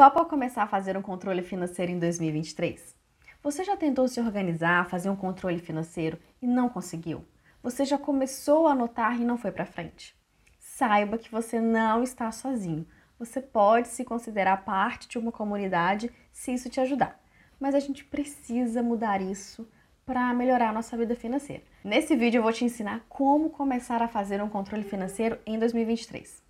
Topa começar a fazer um controle financeiro em 2023? Você já tentou se organizar, fazer um controle financeiro e não conseguiu? Você já começou a anotar e não foi para frente? Saiba que você não está sozinho. Você pode se considerar parte de uma comunidade se isso te ajudar. Mas a gente precisa mudar isso para melhorar a nossa vida financeira. Nesse vídeo eu vou te ensinar como começar a fazer um controle financeiro em 2023.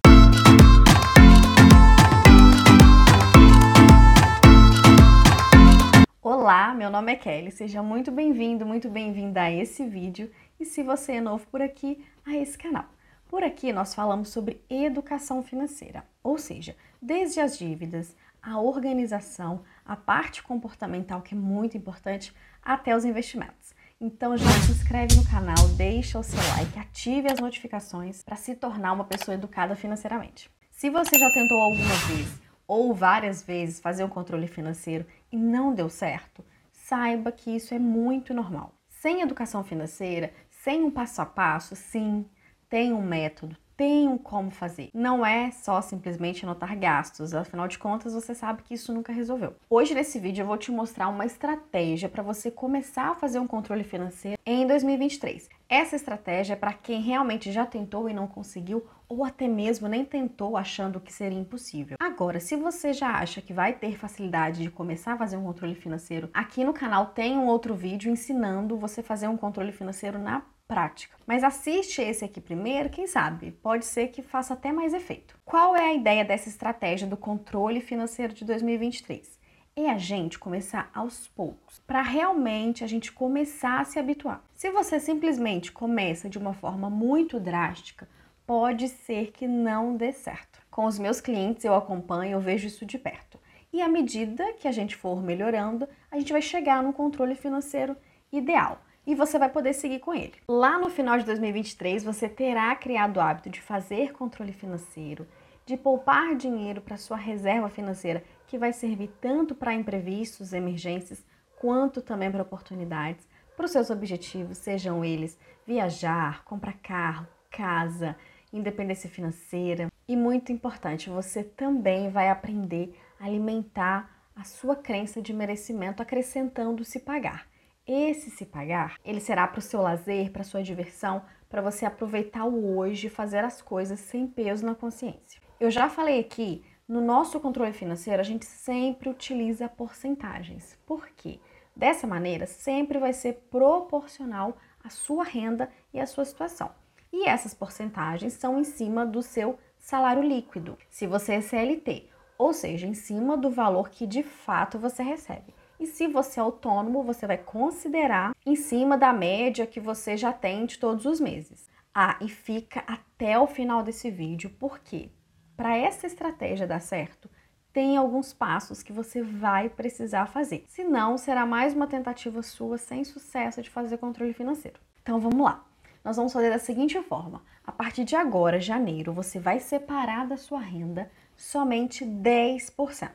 Olá, meu nome é Kelly, seja muito bem-vindo, muito bem-vinda a esse vídeo e se você é novo por aqui, a esse canal. Por aqui nós falamos sobre educação financeira, ou seja, desde as dívidas, a organização, a parte comportamental que é muito importante, até os investimentos. Então já se inscreve no canal, deixa o seu like, ative as notificações para se tornar uma pessoa educada financeiramente. Se você já tentou alguma vez ou várias vezes fazer um controle financeiro e não deu certo, saiba que isso é muito normal. Sem educação financeira, sem um passo a passo, sim, tem um método, tem como fazer. Não é só simplesmente anotar gastos, afinal de contas você sabe que isso nunca resolveu. Hoje nesse vídeo eu vou te mostrar uma estratégia para você começar a fazer um controle financeiro em 2023. Essa estratégia é para quem realmente já tentou e não conseguiu ou até mesmo nem tentou achando que seria impossível. Agora, se você já acha que vai ter facilidade de começar a fazer um controle financeiro, aqui no canal tem um outro vídeo ensinando você fazer um controle financeiro na prática. Mas assiste esse aqui primeiro, quem sabe, pode ser que faça até mais efeito. Qual é a ideia dessa estratégia do controle financeiro de 2023? É a gente começar aos poucos, para realmente a gente começar a se habituar. Se você simplesmente começa de uma forma muito drástica, pode ser que não dê certo. Com os meus clientes eu acompanho, eu vejo isso de perto. E à medida que a gente for melhorando, a gente vai chegar no controle financeiro ideal e você vai poder seguir com ele. Lá no final de 2023, você terá criado o hábito de fazer controle financeiro, de poupar dinheiro para sua reserva financeira, que vai servir tanto para imprevistos, emergências, quanto também para oportunidades, para os seus objetivos, sejam eles viajar, comprar carro, casa, independência financeira. E muito importante, você também vai aprender a alimentar a sua crença de merecimento, acrescentando se pagar. Esse se pagar, ele será para o seu lazer, para sua diversão, para você aproveitar o hoje e fazer as coisas sem peso na consciência. Eu já falei aqui, no nosso controle financeiro, a gente sempre utiliza porcentagens. Por quê? Dessa maneira, sempre vai ser proporcional à sua renda e à sua situação e essas porcentagens são em cima do seu salário líquido, se você é CLT, ou seja, em cima do valor que de fato você recebe. E se você é autônomo, você vai considerar em cima da média que você já tem de todos os meses. Ah, e fica até o final desse vídeo, porque para essa estratégia dar certo, tem alguns passos que você vai precisar fazer. Senão, será mais uma tentativa sua sem sucesso de fazer controle financeiro. Então vamos lá nós vamos fazer da seguinte forma: a partir de agora, janeiro, você vai separar da sua renda somente 10%.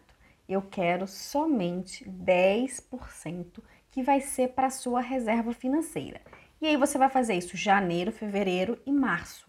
Eu quero somente 10% que vai ser para sua reserva financeira. E aí você vai fazer isso janeiro, fevereiro e março.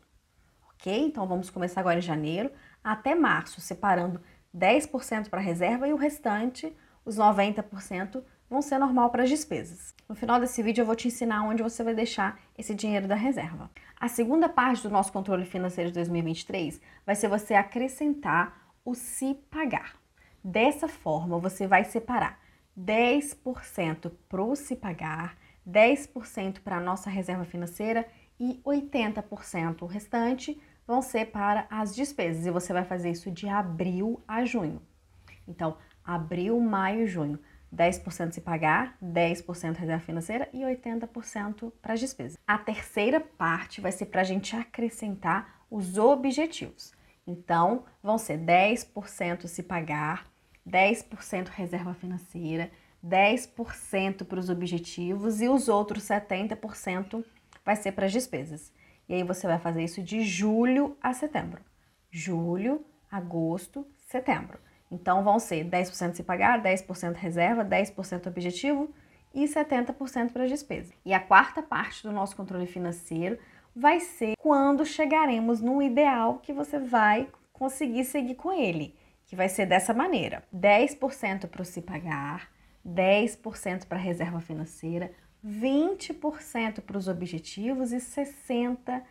Ok? Então vamos começar agora em janeiro até março, separando 10% para a reserva e o restante, os 90%, vão ser normal para as despesas. No final desse vídeo eu vou te ensinar onde você vai deixar esse dinheiro da reserva. A segunda parte do nosso controle financeiro de 2023 vai ser você acrescentar o se pagar. Dessa forma, você vai separar 10% para o se pagar, 10% para a nossa reserva financeira e 80% o restante vão ser para as despesas. E você vai fazer isso de abril a junho. Então, abril, maio, junho. 10% se pagar, 10% reserva financeira e 80% para as despesas. A terceira parte vai ser para a gente acrescentar os objetivos. Então, vão ser 10% se pagar, 10% reserva financeira, 10% para os objetivos e os outros 70% vai ser para as despesas. E aí você vai fazer isso de julho a setembro. Julho, agosto, setembro. Então vão ser 10% se pagar, 10% reserva, 10% objetivo e 70% para as despesas. E a quarta parte do nosso controle financeiro vai ser quando chegaremos no ideal que você vai conseguir seguir com ele, que vai ser dessa maneira: 10% para o se pagar, 10% para a reserva financeira, 20% para os objetivos e 60%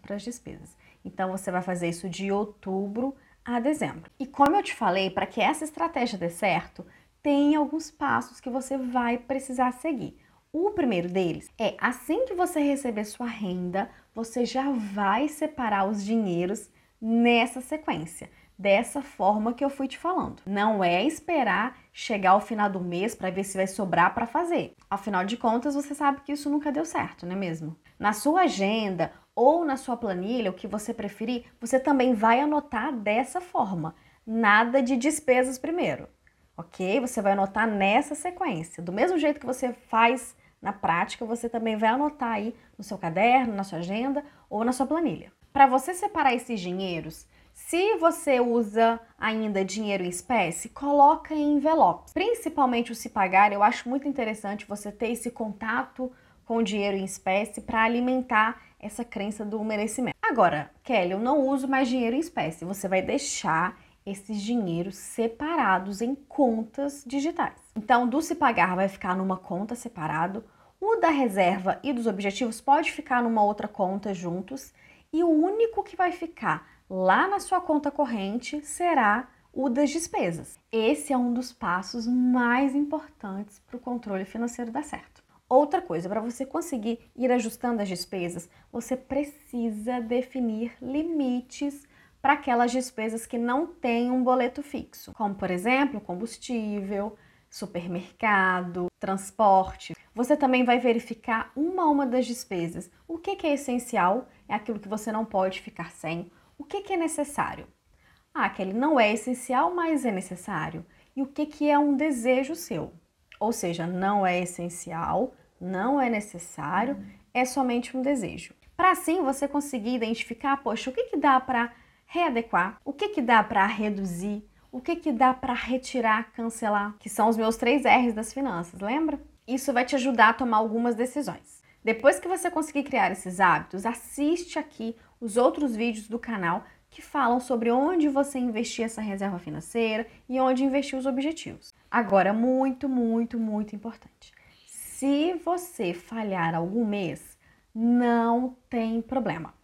para as despesas. Então você vai fazer isso de outubro a dezembro. E como eu te falei, para que essa estratégia dê certo, tem alguns passos que você vai precisar seguir. O primeiro deles é assim que você receber sua renda, você já vai separar os dinheiros nessa sequência, dessa forma que eu fui te falando. Não é esperar chegar ao final do mês para ver se vai sobrar para fazer. Afinal de contas, você sabe que isso nunca deu certo, não é mesmo? Na sua agenda ou na sua planilha, o que você preferir, você também vai anotar dessa forma. Nada de despesas primeiro, ok? Você vai anotar nessa sequência. Do mesmo jeito que você faz na prática, você também vai anotar aí no seu caderno, na sua agenda ou na sua planilha. Para você separar esses dinheiros, se você usa ainda dinheiro em espécie, coloca em envelope. Principalmente o se pagar, eu acho muito interessante você ter esse contato com dinheiro em espécie para alimentar essa crença do merecimento. Agora, Kelly, eu não uso mais dinheiro em espécie. Você vai deixar esses dinheiros separados em contas digitais. Então, do se pagar vai ficar numa conta separado, o da reserva e dos objetivos pode ficar numa outra conta juntos, e o único que vai ficar lá na sua conta corrente será o das despesas. Esse é um dos passos mais importantes para o controle financeiro dar certo. Outra coisa, para você conseguir ir ajustando as despesas, você precisa definir limites para aquelas despesas que não têm um boleto fixo, como por exemplo, combustível, supermercado, transporte. Você também vai verificar uma a uma das despesas. O que, é essencial? É aquilo que você não pode ficar sem. O que, que é necessário? Ah, aquele não é essencial, mas é necessário. E o que, que é um desejo seu? Ou seja, não é essencial, não é necessário, é somente um desejo. Para assim você conseguir identificar, poxa, o que, que dá para readequar, o que, que dá para reduzir, o que, que dá para retirar, cancelar, que são os meus três R's das finanças, lembra? Isso vai te ajudar a tomar algumas decisões. Depois que você conseguir criar esses hábitos, assiste aqui os outros vídeos do canal que falam sobre onde você investir essa reserva financeira e onde investir os objetivos. Agora, muito, muito, muito importante. Se você falhar algum mês, não tem problema.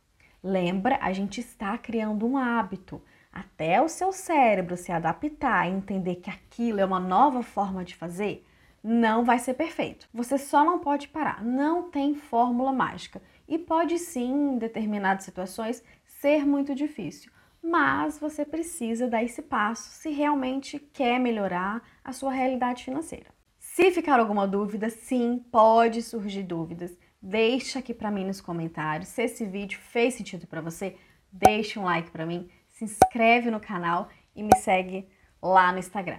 Lembra, a gente está criando um hábito. Até o seu cérebro se adaptar e entender que aquilo é uma nova forma de fazer, não vai ser perfeito. Você só não pode parar. Não tem fórmula mágica. E pode sim, em determinadas situações, ser muito difícil. Mas você precisa dar esse passo se realmente quer melhorar a sua realidade financeira. Se ficar alguma dúvida, sim, pode surgir dúvidas. Deixa aqui para mim nos comentários. Se esse vídeo fez sentido para você, deixa um like para mim, se inscreve no canal e me segue lá no Instagram.